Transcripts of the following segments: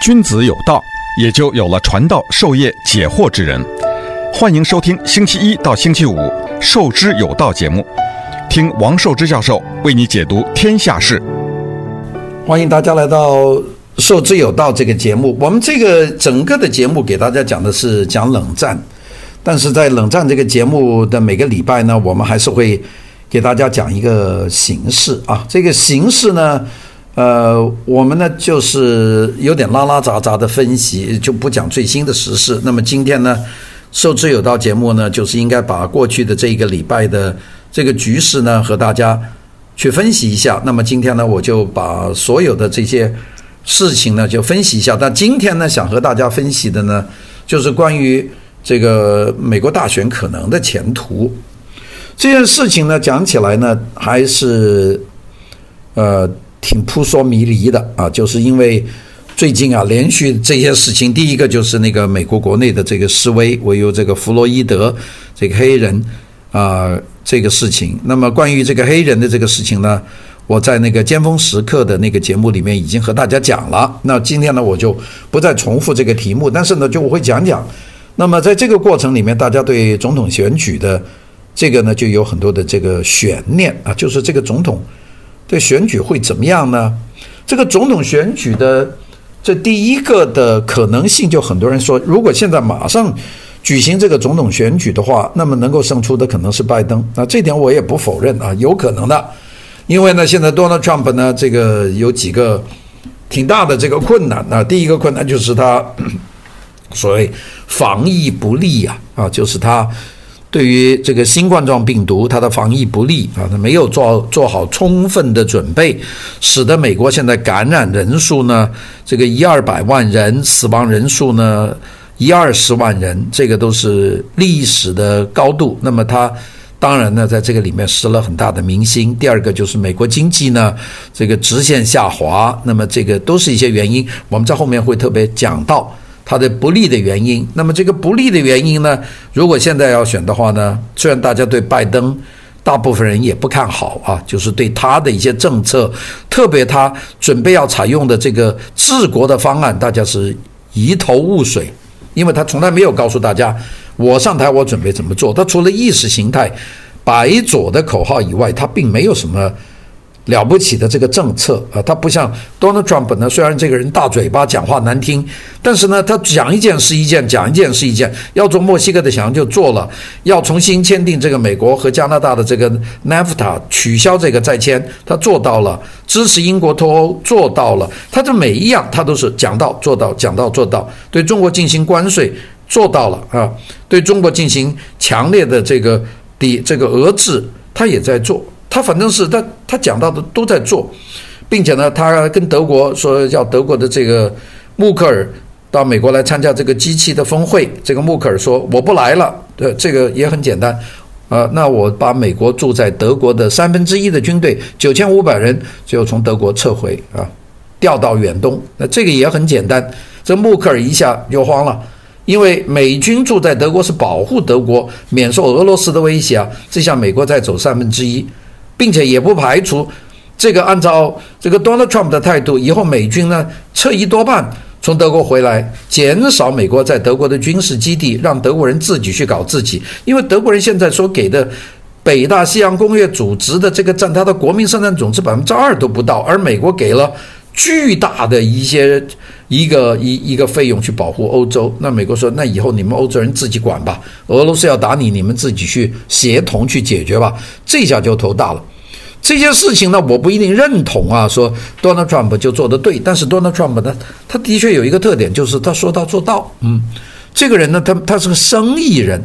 君子有道，也就有了传道授业解惑之人。欢迎收听星期一到星期五《授之有道》节目，听王寿之教授为你解读天下事。欢迎大家来到《授之有道》这个节目。我们这个整个的节目给大家讲的是讲冷战，但是在冷战这个节目的每个礼拜呢，我们还是会给大家讲一个形式啊。这个形式呢。呃，我们呢就是有点拉拉杂杂的分析，就不讲最新的时事。那么今天呢，受之有道节目呢，就是应该把过去的这一个礼拜的这个局势呢，和大家去分析一下。那么今天呢，我就把所有的这些事情呢，就分析一下。但今天呢，想和大家分析的呢，就是关于这个美国大选可能的前途这件事情呢，讲起来呢，还是呃。挺扑朔迷离的啊，就是因为最近啊，连续这些事情，第一个就是那个美国国内的这个示威，唯有这个弗洛伊德这个黑人啊这个事情。那么关于这个黑人的这个事情呢，我在那个尖峰时刻的那个节目里面已经和大家讲了。那今天呢，我就不再重复这个题目，但是呢，就我会讲讲。那么在这个过程里面，大家对总统选举的这个呢，就有很多的这个悬念啊，就是这个总统。这选举会怎么样呢？这个总统选举的这第一个的可能性，就很多人说，如果现在马上举行这个总统选举的话，那么能够胜出的可能是拜登。那这点我也不否认啊，有可能的。因为呢，现在 Donald Trump 呢，这个有几个挺大的这个困难啊。第一个困难就是他 所谓防疫不力啊，啊，就是他。对于这个新冠状病毒，它的防疫不力啊，它没有做做好充分的准备，使得美国现在感染人数呢，这个一二百万人，死亡人数呢一二十万人，这个都是历史的高度。那么它当然呢，在这个里面失了很大的民心。第二个就是美国经济呢，这个直线下滑，那么这个都是一些原因，我们在后面会特别讲到。它的不利的原因，那么这个不利的原因呢？如果现在要选的话呢，虽然大家对拜登，大部分人也不看好啊，就是对他的一些政策，特别他准备要采用的这个治国的方案，大家是一头雾水，因为他从来没有告诉大家，我上台我准备怎么做。他除了意识形态白左的口号以外，他并没有什么。了不起的这个政策啊，他不像 Donald Trump 呢，虽然这个人大嘴巴，讲话难听，但是呢，他讲一件是一件，讲一件是一件。要做墨西哥的墙就做了，要重新签订这个美国和加拿大的这个 NAFTA，取消这个再签，他做到了；支持英国脱欧做到了。他这每一样他都是讲到做到，讲到做到。对中国进行关税做到了啊，对中国进行强烈的这个抵这个遏制，他也在做。他反正是他他讲到的都在做，并且呢，他跟德国说要德国的这个默克尔到美国来参加这个机器的峰会。这个默克尔说我不来了，对，这个也很简单，啊，那我把美国驻在德国的三分之一的军队九千五百人就从德国撤回啊，调到远东。那这个也很简单，这默克尔一下就慌了，因为美军驻在德国是保护德国免受俄罗斯的威胁啊，这下美国再走三分之一。并且也不排除，这个按照这个 Donald Trump 的态度，以后美军呢撤一多半从德国回来，减少美国在德国的军事基地，让德国人自己去搞自己。因为德国人现在所给的北大西洋公约组织的这个占他的国民生产总值百分之二都不到，而美国给了巨大的一些一个一一个费用去保护欧洲。那美国说，那以后你们欧洲人自己管吧，俄罗斯要打你，你们自己去协同去解决吧。这下就头大了。这些事情呢，我不一定认同啊。说 Donald Trump 就做得对，但是 Donald Trump 呢，他的确有一个特点，就是他说到做到。嗯，这个人呢，他他是个生意人，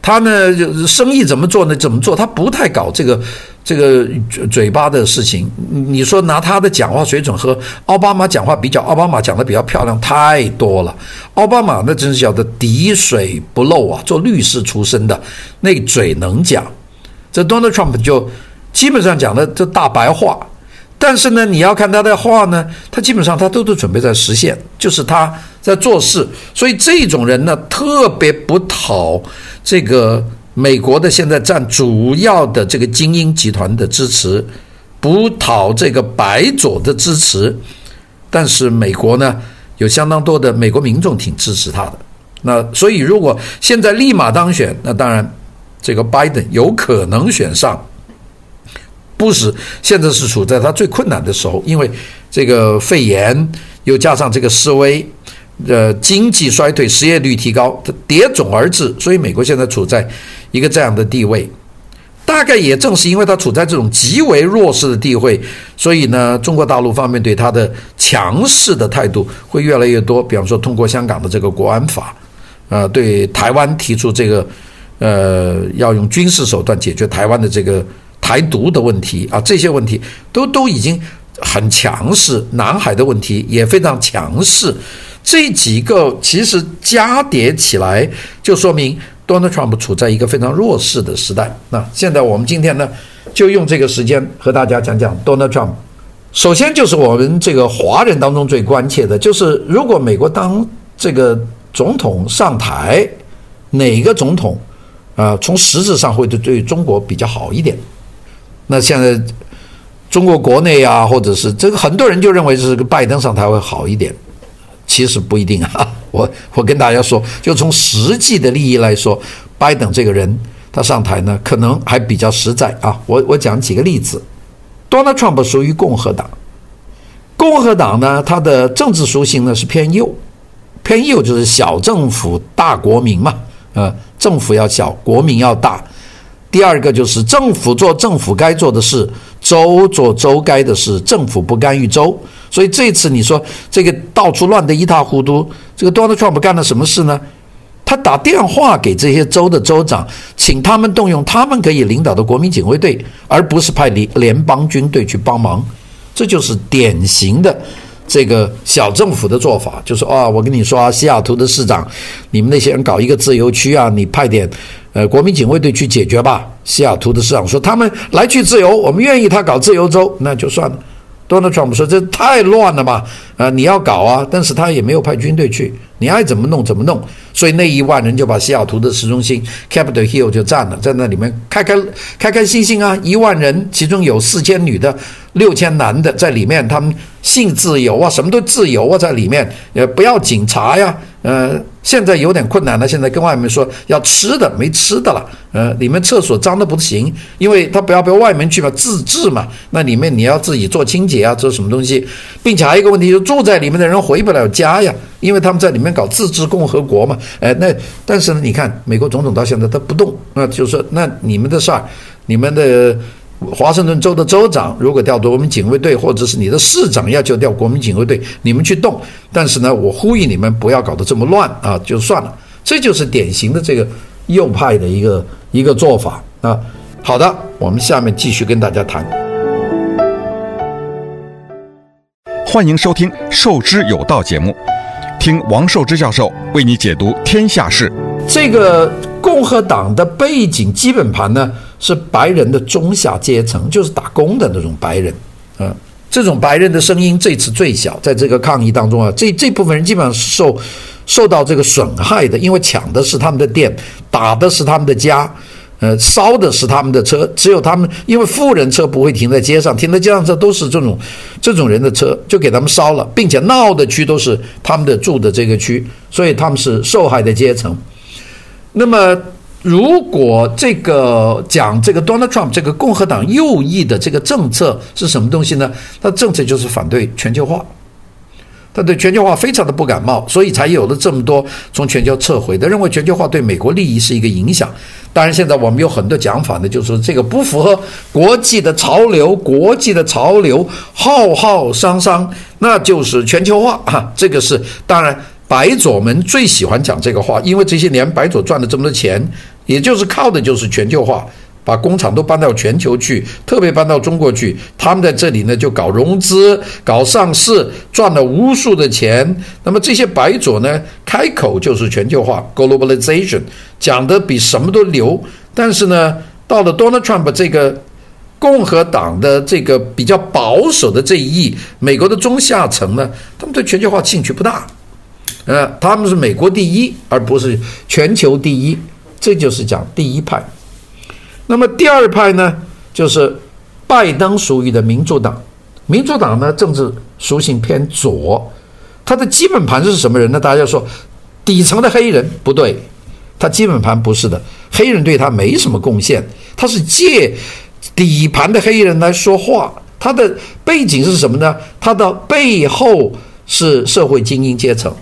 他呢，生意怎么做呢？怎么做？他不太搞这个这个嘴巴的事情。你说拿他的讲话水准和奥巴马讲话比较，奥巴马讲的比较漂亮太多了。奥巴马那真是叫做滴水不漏啊，做律师出身的，那嘴能讲。这 Donald Trump 就。基本上讲的这大白话，但是呢，你要看他的话呢，他基本上他都是准备在实现，就是他在做事。所以这种人呢，特别不讨这个美国的现在占主要的这个精英集团的支持，不讨这个白左的支持。但是美国呢，有相当多的美国民众挺支持他的。那所以如果现在立马当选，那当然这个拜登有可能选上。布什现在是处在他最困难的时候，因为这个肺炎又加上这个示威，呃，经济衰退，失业率提高，它叠踵而至，所以美国现在处在一个这样的地位。大概也正是因为他处在这种极为弱势的地位，所以呢，中国大陆方面对他的强势的态度会越来越多。比方说，通过香港的这个国安法，呃，对台湾提出这个，呃，要用军事手段解决台湾的这个台独的问题啊，这些问题都都已经很强势。南海的问题也非常强势。这几个其实加叠起来，就说明。Donald Trump 处在一个非常弱势的时代。那现在我们今天呢，就用这个时间和大家讲讲 Donald Trump。首先就是我们这个华人当中最关切的，就是如果美国当这个总统上台，哪个总统啊，从实质上会对对中国比较好一点？那现在中国国内啊，或者是这个很多人就认为是个拜登上台会好一点，其实不一定啊。我我跟大家说，就从实际的利益来说，拜登这个人他上台呢，可能还比较实在啊。我我讲几个例子，Donald Trump 属于共和党，共和党呢，它的政治属性呢是偏右，偏右就是小政府大国民嘛，呃，政府要小，国民要大。第二个就是政府做政府该做的事，州做州该的事，政府不干预州。所以这次你说这个到处乱得一塌糊涂，这个 Donald Trump 干了什么事呢？他打电话给这些州的州长，请他们动用他们可以领导的国民警卫队，而不是派联联邦军队去帮忙。这就是典型的这个小政府的做法，就是啊，我跟你说，西雅图的市长，你们那些人搞一个自由区啊，你派点呃国民警卫队去解决吧。西雅图的市长说，他们来去自由，我们愿意他搞自由州，那就算了。Donald Trump 说：“这太乱了嘛，啊，你要搞啊，但是他也没有派军队去，你爱怎么弄怎么弄。所以那一万人就把西雅图的市中心 Capitol Hill 就占了，在那里面开开开开心心啊，一万人，其中有四千女的，六千男的在里面，他们性自由啊，什么都自由啊，在里面，呃，不要警察呀。”呃，现在有点困难了。现在跟外面说要吃的，没吃的了。呃，里面厕所脏的不行，因为他不要不要外面去嘛，自治嘛。那里面你要自己做清洁啊，做什么东西，并且还有一个问题，就住在里面的人回不了家呀，因为他们在里面搞自治共和国嘛。哎，那但是呢，你看美国总统到现在他不动，那就是说，那你们的事儿，你们的。华盛顿州的州长如果调度我们警卫队，或者是你的市长要求调国民警卫队，你们去动。但是呢，我呼吁你们不要搞得这么乱啊，就算了。这就是典型的这个右派的一个一个做法啊。好的，我们下面继续跟大家谈。欢迎收听《授之有道》节目，听王寿之教授为你解读天下事。这个共和党的背景基本盘呢，是白人的中下阶层，就是打工的那种白人，啊，这种白人的声音这次最小，在这个抗议当中啊，这这部分人基本上受受到这个损害的，因为抢的是他们的店，打的是他们的家，呃，烧的是他们的车，只有他们，因为富人车不会停在街上，停在街上这都是这种这种人的车，就给他们烧了，并且闹的区都是他们的住的这个区，所以他们是受害的阶层。那么。如果这个讲这个 Donald Trump 这个共和党右翼的这个政策是什么东西呢？他政策就是反对全球化，他对全球化非常的不感冒，所以才有了这么多从全球撤回的，认为全球化对美国利益是一个影响。当然，现在我们有很多讲法呢，就是这个不符合国际的潮流，国际的潮流浩浩汤汤，那就是全球化 啊，这个是当然。白左们最喜欢讲这个话，因为这些年白左赚了这么多钱，也就是靠的就是全球化，把工厂都搬到全球去，特别搬到中国去。他们在这里呢就搞融资、搞上市，赚了无数的钱。那么这些白左呢，开口就是全球化 （globalization），讲的比什么都牛。但是呢，到了 Donald Trump 这个共和党的这个比较保守的这一翼，美国的中下层呢，他们对全球化兴趣不大。呃，他们是美国第一，而不是全球第一，这就是讲第一派。那么第二派呢，就是拜登属于的民主党。民主党呢，政治属性偏左，他的基本盘是什么人呢？大家说底层的黑人不对，他基本盘不是的，黑人对他没什么贡献，他是借底盘的黑人来说话。他的背景是什么呢？他的背后是社会精英阶层，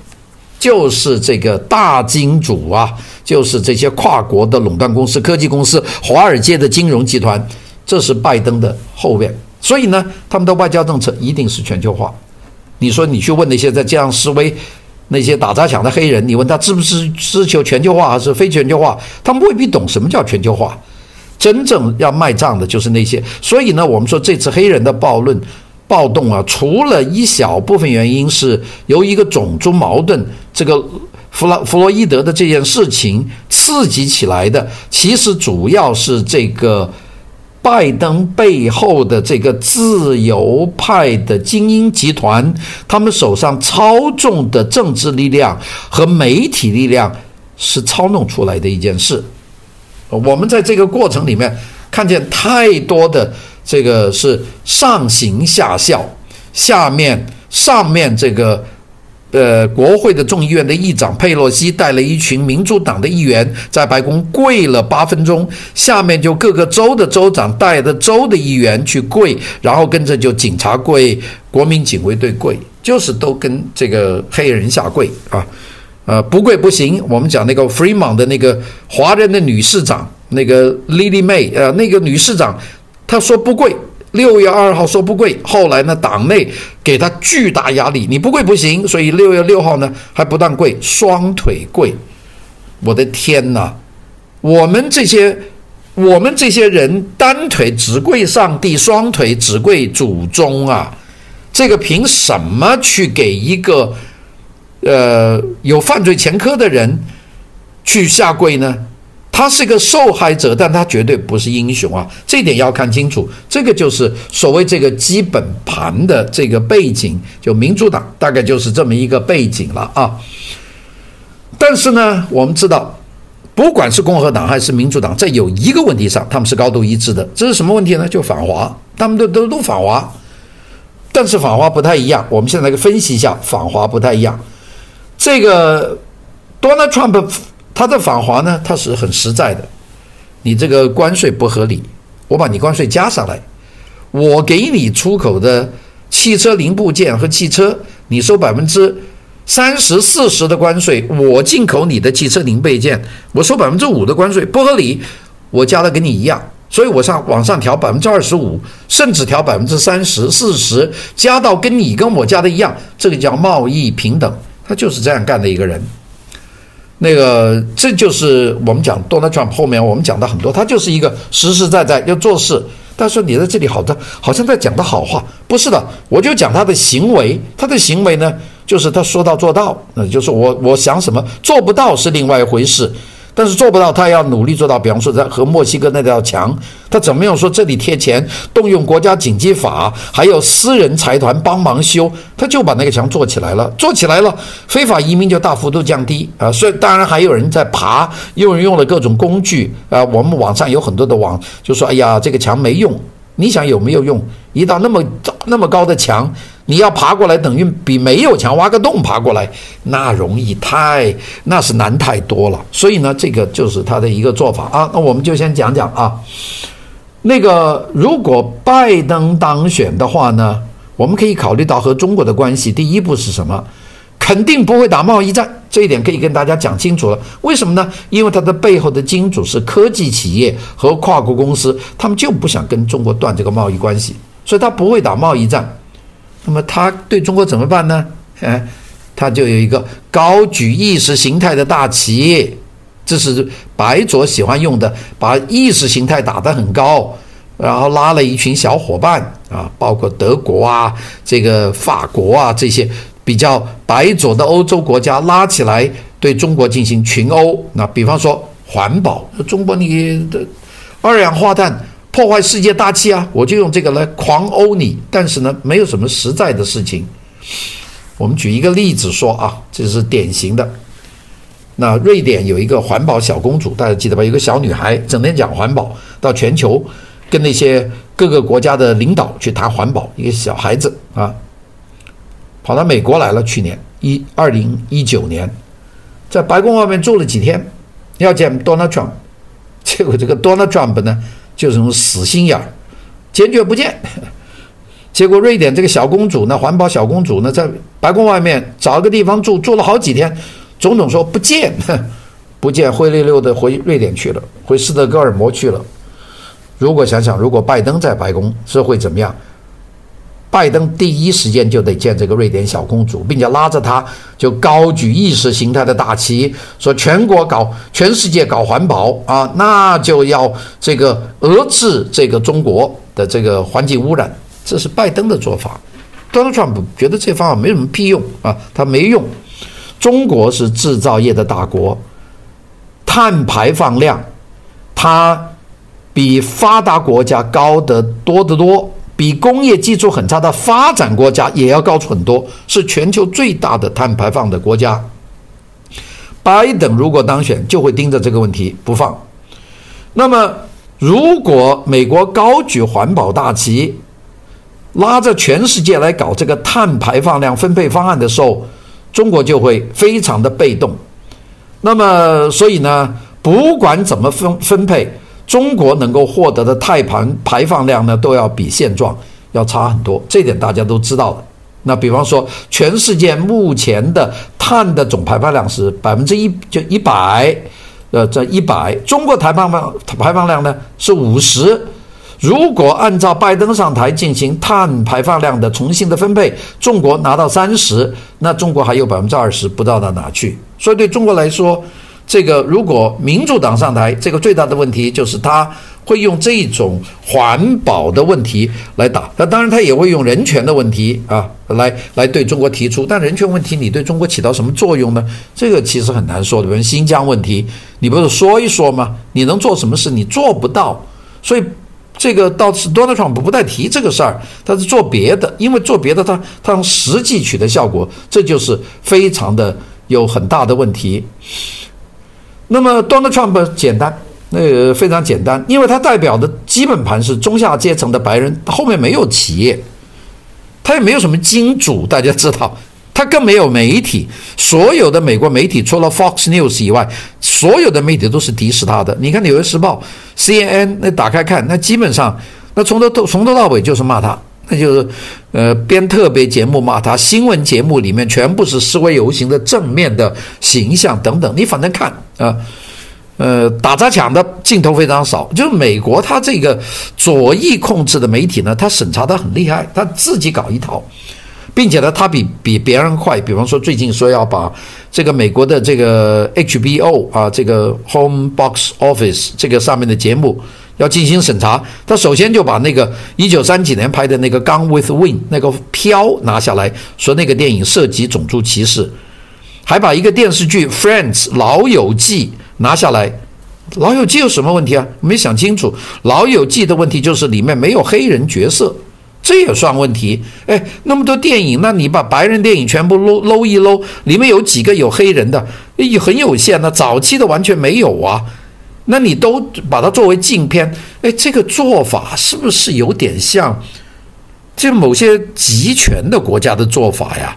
就是这个大金主啊，就是这些跨国的垄断公司、科技公司、华尔街的金融集团，这是拜登的后院。所以呢，他们的外交政策一定是全球化。你说你去问那些在街上示威、那些打砸抢的黑人，你问他支不支持求全球化还是非全球化，他们未必懂什么叫全球化。真正要卖账的就是那些。所以呢，我们说这次黑人的暴论、暴动啊，除了一小部分原因是由一个种族矛盾，这个弗拉弗洛伊德的这件事情刺激起来的，其实主要是这个。拜登背后的这个自由派的精英集团，他们手上操纵的政治力量和媒体力量是操弄出来的一件事。我们在这个过程里面看见太多的这个是上行下效，下面上面这个。呃，国会的众议院的议长佩洛西带了一群民主党的议员在白宫跪了八分钟，下面就各个州的州长带着州的议员去跪，然后跟着就警察跪，国民警卫队跪，就是都跟这个黑人下跪啊，呃，不跪不行。我们讲那个 Fremont 的那个华人的女市长，那个 Lily May，呃，那个女市长，他说不跪。六月二号说不跪，后来呢，党内给他巨大压力，你不跪不行，所以六月六号呢还不但跪，双腿跪。我的天哪！我们这些我们这些人单腿只跪上帝，双腿只跪祖宗啊！这个凭什么去给一个呃有犯罪前科的人去下跪呢？他是一个受害者，但他绝对不是英雄啊！这点要看清楚。这个就是所谓这个基本盘的这个背景，就民主党大概就是这么一个背景了啊。但是呢，我们知道，不管是共和党还是民主党，在有一个问题上，他们是高度一致的。这是什么问题呢？就反华，他们都都都反华。但是反华不太一样。我们现在来分析一下，反华不太一样。这个 Donald Trump。他的反华呢，他是很实在的。你这个关税不合理，我把你关税加上来，我给你出口的汽车零部件和汽车，你收百分之三十四十的关税，我进口你的汽车零配件，我收百分之五的关税，不合理，我加的跟你一样，所以我上往上调百分之二十五，甚至调百分之三十四十，加到跟你跟我加的一样，这个叫贸易平等，他就是这样干的一个人。那个，这就是我们讲 Donald Trump 后面我们讲的很多，他就是一个实实在在要做事。但是你在这里好的，好像在讲的好话，不是的，我就讲他的行为，他的行为呢，就是他说到做到，那就是我我想什么做不到是另外一回事。但是做不到，他要努力做到。比方说，在和墨西哥那道墙，他怎么样说这里贴钱，动用国家紧急法，还有私人财团帮忙修，他就把那个墙做起来了。做起来了，非法移民就大幅度降低啊。所以当然还有人在爬，有人用了各种工具啊。我们网上有很多的网就说：“哎呀，这个墙没用。”你想有没有用？一道那么那么高的墙。你要爬过来，等于比没有墙挖个洞爬过来，那容易太，那是难太多了。所以呢，这个就是他的一个做法啊。那我们就先讲讲啊，那个如果拜登当选的话呢，我们可以考虑到和中国的关系。第一步是什么？肯定不会打贸易战，这一点可以跟大家讲清楚了。为什么呢？因为他的背后的金主是科技企业和跨国公司，他们就不想跟中国断这个贸易关系，所以他不会打贸易战。那么他对中国怎么办呢？哎，他就有一个高举意识形态的大旗，这是白左喜欢用的，把意识形态打得很高，然后拉了一群小伙伴啊，包括德国啊、这个法国啊这些比较白左的欧洲国家拉起来对中国进行群殴。那比方说环保，中国你的二氧化碳。破坏世界大气啊！我就用这个来狂殴你，但是呢，没有什么实在的事情。我们举一个例子说啊，这是典型的。那瑞典有一个环保小公主，大家记得吧？有个小女孩整天讲环保，到全球跟那些各个国家的领导去谈环保。一个小孩子啊，跑到美国来了，去年一二零一九年，在白宫外面住了几天，要见 Donald Trump，结果这个 Donald Trump 呢，就是种死心眼儿，坚决不见。结果瑞典这个小公主呢，环保小公主呢，在白宫外面找个地方住，住了好几天，总统说不见，不见，灰溜溜的回瑞典去了，回斯德哥尔摩去了。如果想想，如果拜登在白宫，这会怎么样？拜登第一时间就得见这个瑞典小公主，并且拉着她就高举意识形态的大旗，说全国搞全世界搞环保啊，那就要这个遏制这个中国的这个环境污染。这是拜登的做法。Donald Trump 觉得这方法没什么屁用啊，他没用。中国是制造业的大国，碳排放量它比发达国家高得多得多。比工业基础很差的发展国家也要高出很多，是全球最大的碳排放的国家。拜登如果当选，就会盯着这个问题不放。那么，如果美国高举环保大旗，拉着全世界来搞这个碳排放量分配方案的时候，中国就会非常的被动。那么，所以呢，不管怎么分分配。中国能够获得的碳排排放量呢，都要比现状要差很多，这点大家都知道的。那比方说，全世界目前的碳的总排放量是百分之一，就一百，呃，这一百，中国排放量排放量呢是五十。如果按照拜登上台进行碳排放量的重新的分配，中国拿到三十，那中国还有百分之二十不知道到哪去。所以对中国来说，这个如果民主党上台，这个最大的问题就是他会用这种环保的问题来打。那当然，他也会用人权的问题啊来来对中国提出。但人权问题，你对中国起到什么作用呢？这个其实很难说的。比如新疆问题，你不是说一说吗？你能做什么事？你做不到。所以这个倒是 Donald Trump 不再提这个事儿，他是做别的，因为做别的他他用实际取得效果，这就是非常的有很大的问题。那么，Donald Trump 简单，那个非常简单，因为他代表的基本盘是中下阶层的白人，后面没有企业，他也没有什么金主，大家知道，他更没有媒体，所有的美国媒体除了 Fox News 以外，所有的媒体都是敌视他的。你看《纽约时报》、CNN，那打开看，那基本上，那从头到从头到尾就是骂他。那就是，呃，编特别节目骂他，新闻节目里面全部是示威游行的正面的形象等等，你反正看啊，呃，打砸抢的镜头非常少。就是美国他这个左翼控制的媒体呢，他审查的很厉害，他自己搞一套，并且呢，他比比别人快。比方说，最近说要把这个美国的这个 HBO 啊，这个 Home Box Office 这个上面的节目。要进行审查，他首先就把那个一九三几年拍的那个《Gone with Wind》那个飘拿下来，说那个电影涉及种族歧视，还把一个电视剧《Friends》老友记拿下来。老友记有什么问题啊？没想清楚。老友记的问题就是里面没有黑人角色，这也算问题。哎，那么多电影，那你把白人电影全部搂搂一搂，里面有几个有黑人的？也很有限的，早期的完全没有啊。那你都把它作为禁片，哎，这个做法是不是有点像这某些集权的国家的做法呀？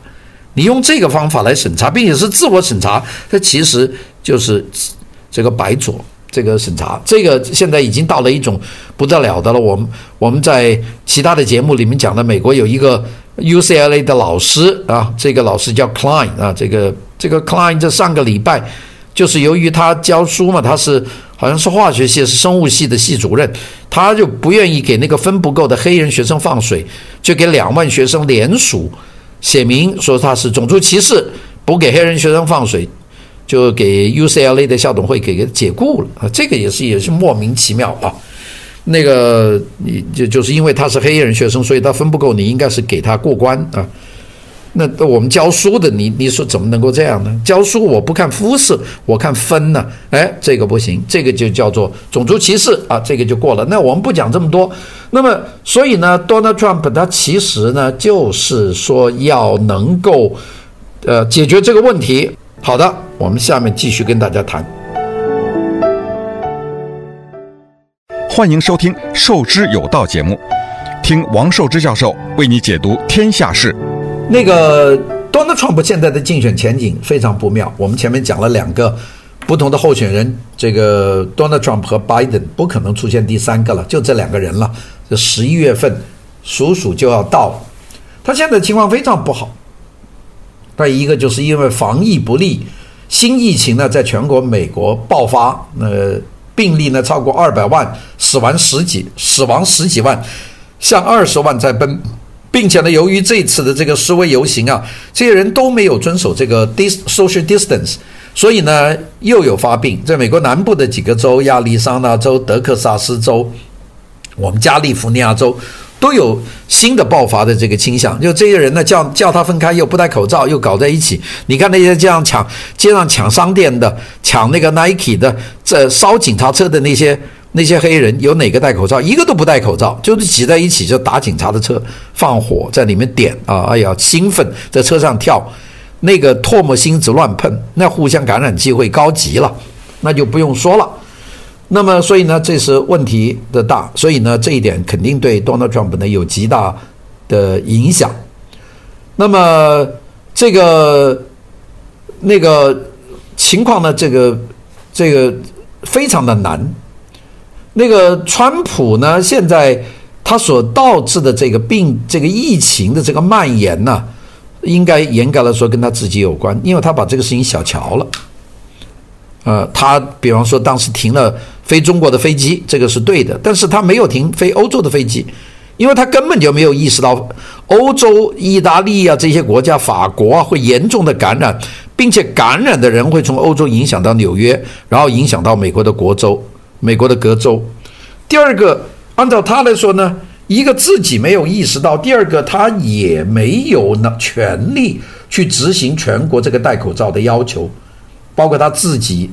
你用这个方法来审查，并且是自我审查，这其实就是这个白左这个审查。这个现在已经到了一种不得了的了。我们我们在其他的节目里面讲的，美国有一个 UCLA 的老师啊，这个老师叫 Klein 啊，这个这个 Klein 这上个礼拜就是由于他教书嘛，他是。好像是化学系，是生物系的系主任，他就不愿意给那个分不够的黑人学生放水，就给两万学生联署写明说他是种族歧视，不给黑人学生放水，就给 UCLA 的校董会给给解雇了啊！这个也是也是莫名其妙啊。那个你就就是因为他是黑人学生，所以他分不够，你应该是给他过关啊。那我们教书的，你你说怎么能够这样呢？教书我不看肤色，我看分呢。哎，这个不行，这个就叫做种族歧视啊，这个就过了。那我们不讲这么多。那么，所以呢，Donald Trump 他其实呢，就是说要能够呃解决这个问题。好的，我们下面继续跟大家谈。欢迎收听《授之有道》节目，听王寿之教授为你解读天下事。那个 Donald Trump 现在的竞选前景非常不妙。我们前面讲了两个不同的候选人，这个 Donald Trump 和 Biden 不可能出现第三个了，就这两个人了。这十一月份，数数就要到了，他现在情况非常不好。再一个就是因为防疫不力，新疫情呢在全国美国爆发，呃，病例呢超过二百万，死亡十几，死亡十几万，向二十万在奔，并且呢，由于这次的这个示威游行啊，这些人都没有遵守这个 dis social distance，所以呢又有发病，在美国南部的几个州，亚利桑那州、德克萨斯州，我们加利福尼亚州。都有新的爆发的这个倾向，就这些人呢，叫叫他分开，又不戴口罩，又搞在一起。你看那些这样抢街上抢商店的、抢那个 Nike 的、这烧警察车的那些那些黑人，有哪个戴口罩？一个都不戴口罩，就是挤在一起就打警察的车，放火在里面点啊！哎呀，兴奋在车上跳，那个唾沫星子乱喷，那互相感染机会高极了，那就不用说了。那么，所以呢，这是问题的大，所以呢，这一点肯定对 Donald Trump 呢有极大的影响。那么，这个那个情况呢，这个这个非常的难。那个川普呢，现在他所导致的这个病、这个疫情的这个蔓延呢，应该严格来说跟他自己有关，因为他把这个事情小瞧了。呃，他比方说当时停了飞中国的飞机，这个是对的，但是他没有停飞欧洲的飞机，因为他根本就没有意识到欧洲、意大利啊这些国家、法国啊会严重的感染，并且感染的人会从欧洲影响到纽约，然后影响到美国的国州、美国的各州。第二个，按照他来说呢，一个自己没有意识到，第二个他也没有呢权利去执行全国这个戴口罩的要求。包括他自己，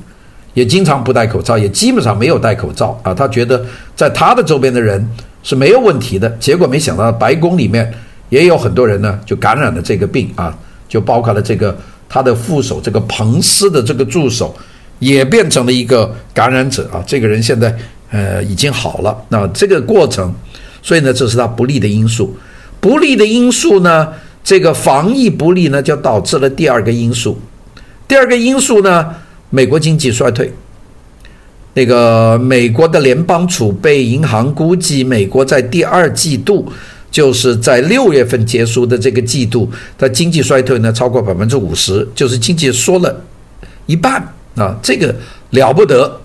也经常不戴口罩，也基本上没有戴口罩啊。他觉得在他的周边的人是没有问题的，结果没想到白宫里面也有很多人呢，就感染了这个病啊，就包括了这个他的副手这个彭斯的这个助手也变成了一个感染者啊。这个人现在呃已经好了，那这个过程，所以呢，这是他不利的因素。不利的因素呢，这个防疫不利呢，就导致了第二个因素。第二个因素呢，美国经济衰退。那个美国的联邦储备银行估计，美国在第二季度，就是在六月份结束的这个季度，它经济衰退呢超过百分之五十，就是经济缩了一半啊，这个了不得。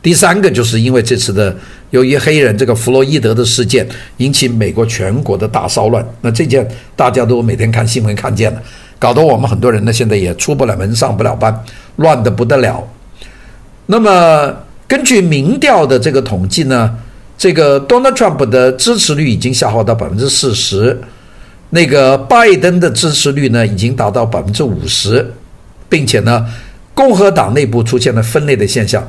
第三个就是因为这次的由于黑人这个弗洛伊德的事件引起美国全国的大骚乱，那这件大家都每天看新闻看见了。搞得我们很多人呢，现在也出不了门，上不了班，乱得不得了。那么根据民调的这个统计呢，这个 Donald Trump 的支持率已经下滑到百分之四十，那个拜登的支持率呢已经达到百分之五十，并且呢，共和党内部出现了分裂的现象，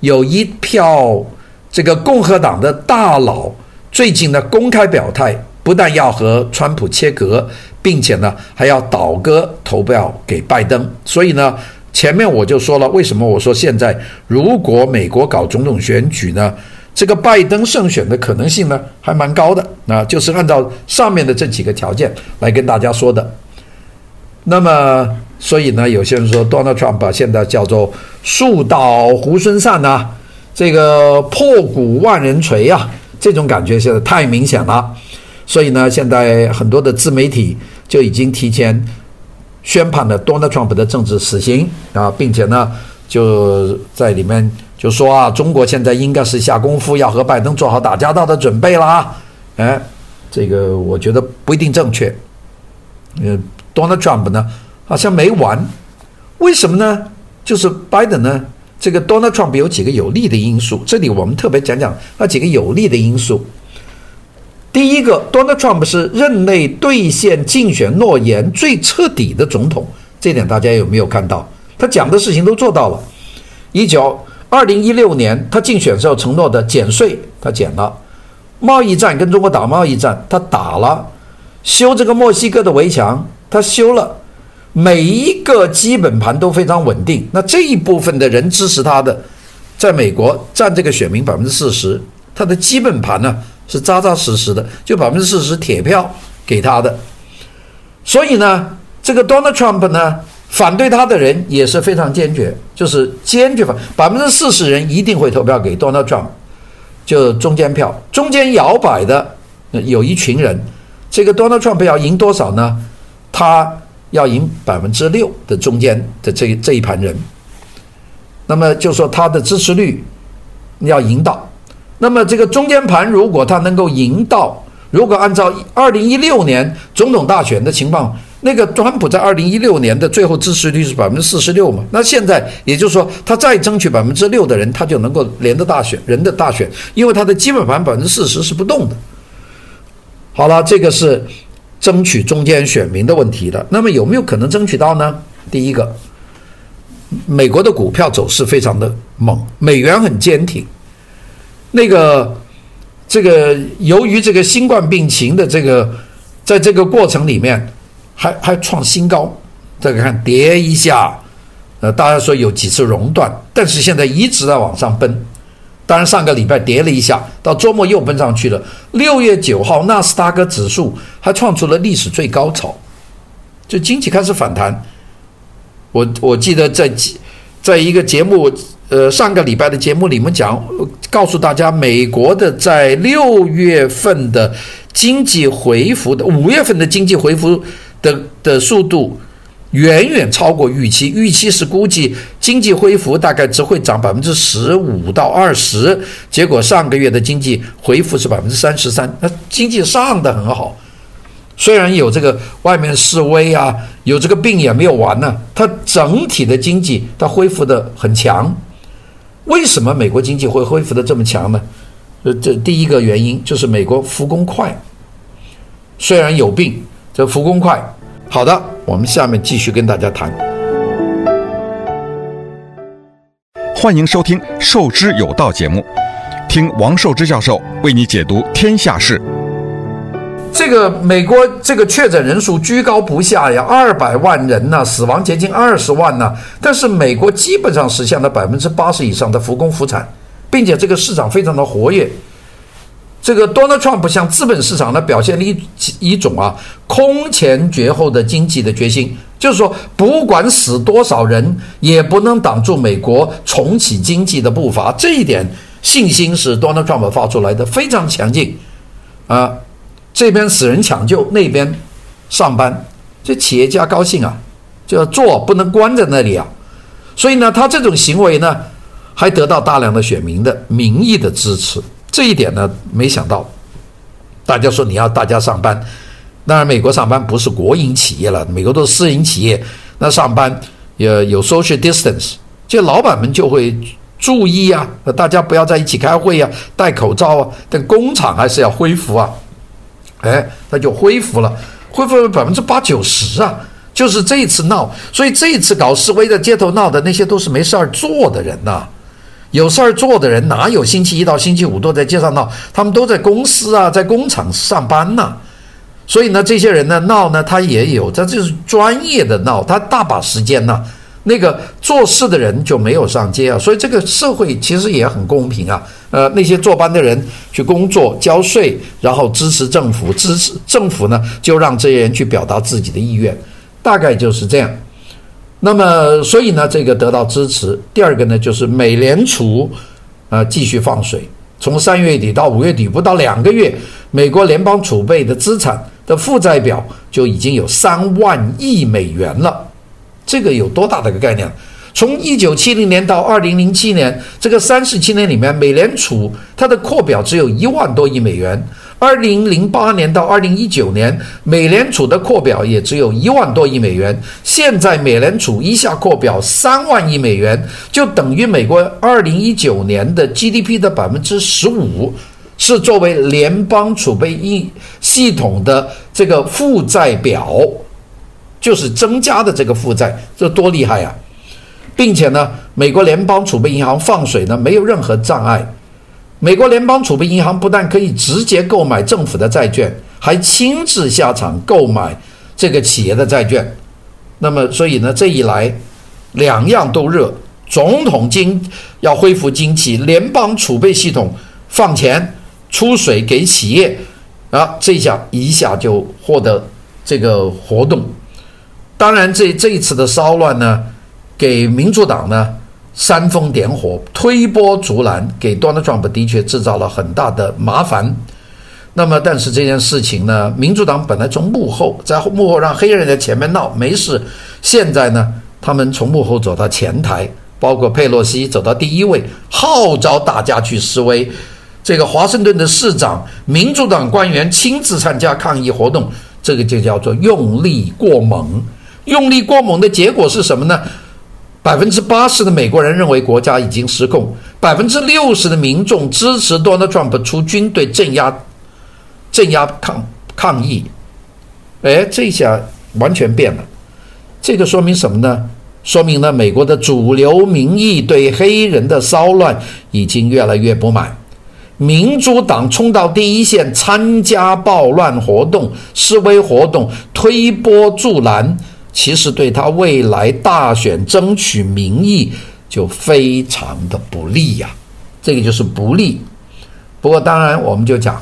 有一票这个共和党的大佬最近呢公开表态，不但要和川普切割。并且呢，还要倒戈投票给拜登，所以呢，前面我就说了，为什么我说现在如果美国搞总统选举呢，这个拜登胜选的可能性呢还蛮高的，那就是按照上面的这几个条件来跟大家说的。那么，所以呢，有些人说 Donald Trump 现在叫做树倒猢狲散呐，这个破鼓万人锤啊，这种感觉现在太明显了。所以呢，现在很多的自媒体就已经提前宣判了 Donald Trump 的政治死刑啊，并且呢，就在里面就说啊，中国现在应该是下功夫要和拜登做好打交道的准备啦。哎，这个我觉得不一定正确。呃，Donald Trump 呢好像没完，为什么呢？就是拜登呢，这个 Donald Trump 有几个有利的因素，这里我们特别讲讲那几个有利的因素。第一个，Donald Trump 是任内兑现竞选诺言最彻底的总统，这点大家有没有看到？他讲的事情都做到了。一九二零一六年，他竞选时候承诺的减税，他减了；贸易战跟中国打贸易战，他打了；修这个墨西哥的围墙，他修了。每一个基本盘都非常稳定。那这一部分的人支持他的，在美国占这个选民百分之四十，他的基本盘呢？是扎扎实实的，就百分之四十铁票给他的，所以呢，这个 Donald Trump 呢，反对他的人也是非常坚决，就是坚决反，百分之四十人一定会投票给 Donald Trump，就中间票，中间摇摆的有一群人，这个 Donald Trump 要赢多少呢？他要赢百分之六的中间的这这一盘人，那么就说他的支持率要赢到，那么这个中间盘如果他能够赢到。如果按照二零一六年总统大选的情况，那个川普在二零一六年的最后支持率是百分之四十六嘛？那现在也就是说，他再争取百分之六的人，他就能够连着大选人的大选，因为他的基本盘百分之四十是不动的。好了，这个是争取中间选民的问题的。那么有没有可能争取到呢？第一个，美国的股票走势非常的猛，美元很坚挺，那个。这个由于这个新冠病情的这个，在这个过程里面还还创新高，这个看跌一下，呃，大家说有几次熔断，但是现在一直在往上奔。当然上个礼拜跌了一下，到周末又奔上去了。六月九号纳斯达克指数还创出了历史最高潮，就经济开始反弹。我我记得在在一个节目。呃，上个礼拜的节目里面讲，告诉大家，美国的在六月份的经济恢复的，五月份的经济恢复的的速度远远超过预期，预期是估计经济恢复大概只会涨百分之十五到二十，结果上个月的经济恢复是百分之三十三，那经济上的很好。虽然有这个外面示威啊，有这个病也没有完呢，它整体的经济它恢复得很强。为什么美国经济会恢复得这么强呢？呃，这第一个原因就是美国复工快。虽然有病，这复工快。好的，我们下面继续跟大家谈。欢迎收听《受之有道》节目，听王寿之教授为你解读天下事。这个美国这个确诊人数居高不下呀，二百万人呢，死亡接近二十万呢。但是美国基本上实现了百分之八十以上的复工复产，并且这个市场非常的活跃。这个 Donald Trump 向资本市场呢表现了一一种啊空前绝后的经济的决心，就是说不管死多少人，也不能挡住美国重启经济的步伐。这一点信心是 Donald Trump 发出来的，非常强劲啊。这边死人抢救，那边上班，这企业家高兴啊，就要做，不能关在那里啊。所以呢，他这种行为呢，还得到大量的选民的民意的支持。这一点呢，没想到，大家说你要大家上班，当然美国上班不是国营企业了，美国都是私营企业，那上班也有 social distance，这老板们就会注意啊，大家不要在一起开会啊，戴口罩啊，但工厂还是要恢复啊。哎，他就恢复了，恢复了百分之八九十啊！就是这一次闹，所以这一次搞示威在街头闹的那些都是没事儿做的人呐。有事儿做的人哪有星期一到星期五都在街上闹？他们都在公司啊，在工厂上班呐。所以呢，这些人呢闹呢，他也有，他就是专业的闹，他大把时间呢。那个做事的人就没有上街啊，所以这个社会其实也很公平啊。呃，那些坐班的人去工作交税，然后支持政府，支持政府呢，就让这些人去表达自己的意愿，大概就是这样。那么，所以呢，这个得到支持。第二个呢，就是美联储啊、继续放水，从三月底到五月底不到两个月，美国联邦储备的资产的负债表就已经有三万亿美元了。这个有多大的一个概念？从一九七零年到二零零七年，这个三十七年里面，美联储它的扩表只有一万多亿美元；二零零八年到二零一九年，美联储的扩表也只有一万多亿美元。现在美联储一下扩表三万亿美元，就等于美国二零一九年的 GDP 的百分之十五，是作为联邦储备一系统的这个负债表。就是增加的这个负债，这多厉害呀！并且呢，美国联邦储备银行放水呢，没有任何障碍。美国联邦储备银行不但可以直接购买政府的债券，还亲自下场购买这个企业的债券。那么，所以呢，这一来，两样都热。总统经要恢复经济，联邦储备系统放钱出水给企业，啊，这下一下就获得这个活动。当然这，这这一次的骚乱呢，给民主党呢煽风点火、推波助澜，给 Donald Trump 的确制造了很大的麻烦。那么，但是这件事情呢，民主党本来从幕后，在幕后让黑人在前面闹没事，现在呢，他们从幕后走到前台，包括佩洛西走到第一位，号召大家去示威。这个华盛顿的市长、民主党官员亲自参加抗议活动，这个就叫做用力过猛。用力过猛的结果是什么呢？百分之八十的美国人认为国家已经失控，百分之六十的民众支持 Donald Trump 出军队镇压。镇压抗抗议，哎，这下完全变了。这个说明什么呢？说明呢，美国的主流民意对黑人的骚乱已经越来越不满。民主党冲到第一线，参加暴乱活动、示威活动，推波助澜，其实对他未来大选争取民意就非常的不利呀。这个就是不利。不过，当然我们就讲。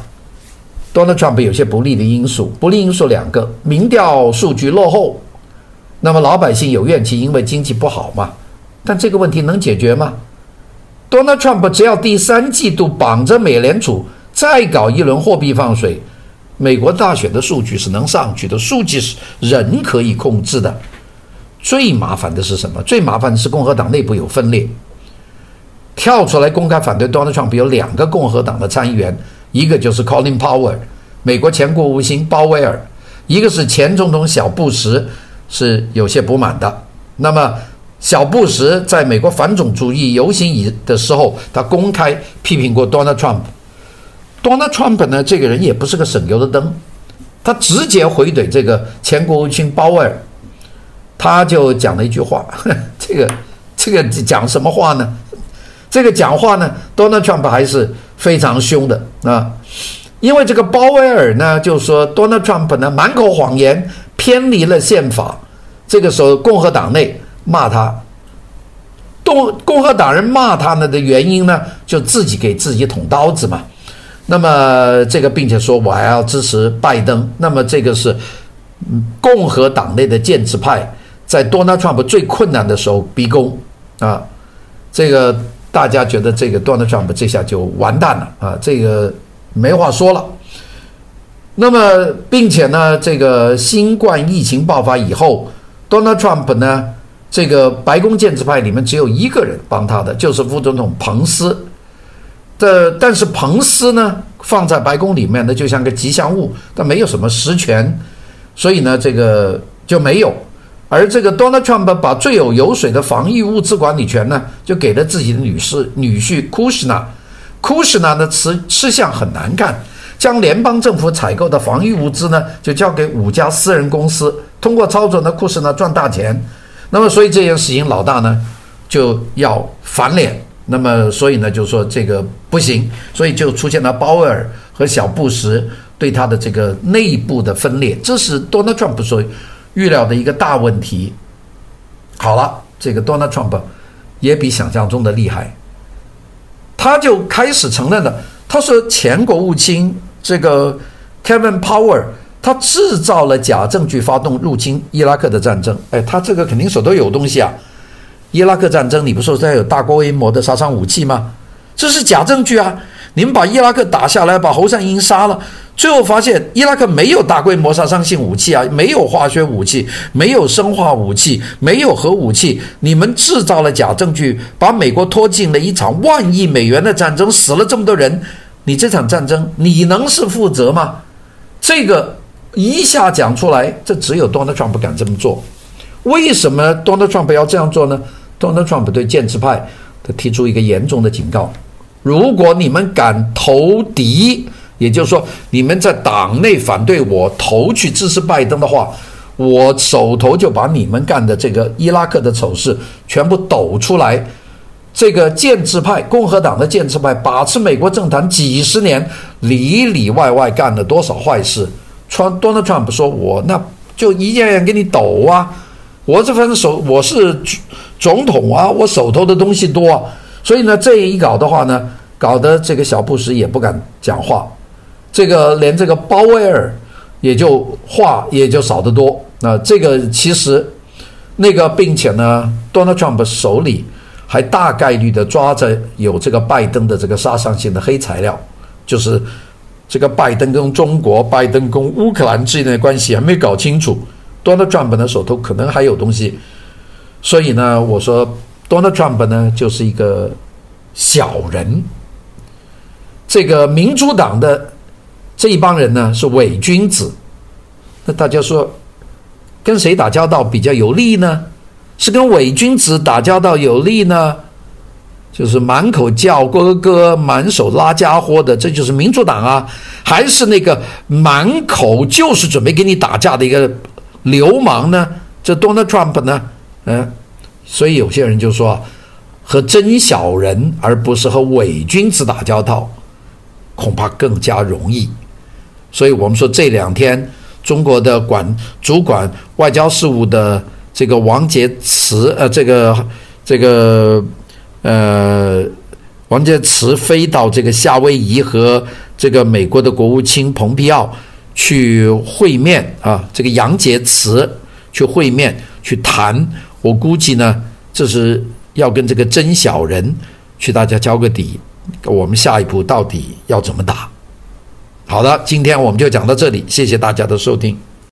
Donald Trump 有些不利的因素，不利因素两个：民调数据落后，那么老百姓有怨气，因为经济不好嘛。但这个问题能解决吗？Donald Trump 只要第三季度绑着美联储再搞一轮货币放水，美国大选的数据是能上去的，数据是人可以控制的。最麻烦的是什么？最麻烦的是共和党内部有分裂，跳出来公开反对 Donald Trump 有两个共和党的参议员。一个就是 Colin Powell，美国前国务卿鲍威尔；一个是前总统小布什，是有些不满的。那么，小布什在美国反种族主义游行以的时候，他公开批评过 Donald Trump。Donald Trump 呢，这个人也不是个省油的灯，他直接回怼这个前国务卿鲍威尔，他就讲了一句话，这个这个讲什么话呢？这个讲话呢，Donald Trump 还是非常凶的啊，因为这个鲍威尔呢，就说 Donald Trump 呢满口谎言，偏离了宪法。这个时候，共和党内骂他，共共和党人骂他呢的原因呢，就自己给自己捅刀子嘛。那么这个，并且说我还要支持拜登。那么这个是共和党内的建制派在 Donald Trump 最困难的时候逼宫啊，这个。大家觉得这个 Donald Trump 这下就完蛋了啊，这个没话说了。那么，并且呢，这个新冠疫情爆发以后，Donald Trump 呢，这个白宫建制派里面只有一个人帮他的，就是副总统彭斯。的，但是彭斯呢，放在白宫里面呢，就像个吉祥物，但没有什么实权，所以呢，这个就没有。而这个 Donald Trump 把最有油水的防疫物资管理权呢，就给了自己的女士女婿 Kushner。Kushner 的吃吃相很难看，将联邦政府采购的防疫物资呢，就交给五家私人公司，通过操作呢，库什纳赚大钱。那么，所以这件事情老大呢就要翻脸。那么，所以呢就说这个不行，所以就出现了鲍威尔和小布什对他的这个内部的分裂。这是 Donald Trump 所。预料的一个大问题。好了，这个 Donald Trump 也比想象中的厉害，他就开始承认了。他说，前国务卿这个 Kevin Power 他制造了假证据，发动入侵伊拉克的战争。哎，他这个肯定手头有东西啊！伊拉克战争，你不说他有大规模的杀伤武器吗？这是假证据啊！你们把伊拉克打下来，把侯赛因杀了。最后发现，伊拉克没有大规模杀伤性武器啊，没有化学武器，没有生化武器，没有核武器。你们制造了假证据，把美国拖进了一场万亿美元的战争，死了这么多人。你这场战争，你能是负责吗？这个一下讲出来，这只有 Donald Trump 敢这么做。为什么 Donald Trump 要这样做呢？Donald Trump 对建制派他提出一个严重的警告：如果你们敢投敌，也就是说，你们在党内反对我投去支持拜登的话，我手头就把你们干的这个伊拉克的丑事全部抖出来。这个建制派，共和党的建制派把持美国政坛几十年，里里外外干了多少坏事？川 Donald Trump 说：“我那就一件件给你抖啊！我这反正手我是总统啊，我手头的东西多，所以呢，这一搞的话呢，搞得这个小布什也不敢讲话。”这个连这个鲍威尔也就话也就少得多那这个其实那个，并且呢，Donald Trump 手里还大概率的抓着有这个拜登的这个杀伤性的黑材料，就是这个拜登跟中国、拜登跟乌克兰之间的关系还没搞清楚，Donald Trump 的手头可能还有东西。所以呢，我说 Donald Trump 呢就是一个小人，这个民主党的这一帮人呢是伪君子。那大家说，跟谁打交道比较有利呢？是跟伪君子打交道有利呢？就是满口叫哥哥、满手拉家伙的，这就是民主党啊？还是那个满口就是准备跟你打架的一个流氓呢？这 Donald Trump 呢？嗯，所以有些人就说，和真小人而不是和伪君子打交道，恐怕更加容易。所以我们说这两天。中国的管主管外交事务的这个王洁篪，呃，这个这个呃，王洁篪飞到这个夏威夷和这个美国的国务卿蓬佩奥去会面啊，这个杨洁篪去会面去谈，我估计呢，这是要跟这个真小人去大家交个底，我们下一步到底要怎么打？好的，今天我们就讲到这里，谢谢大家的收听。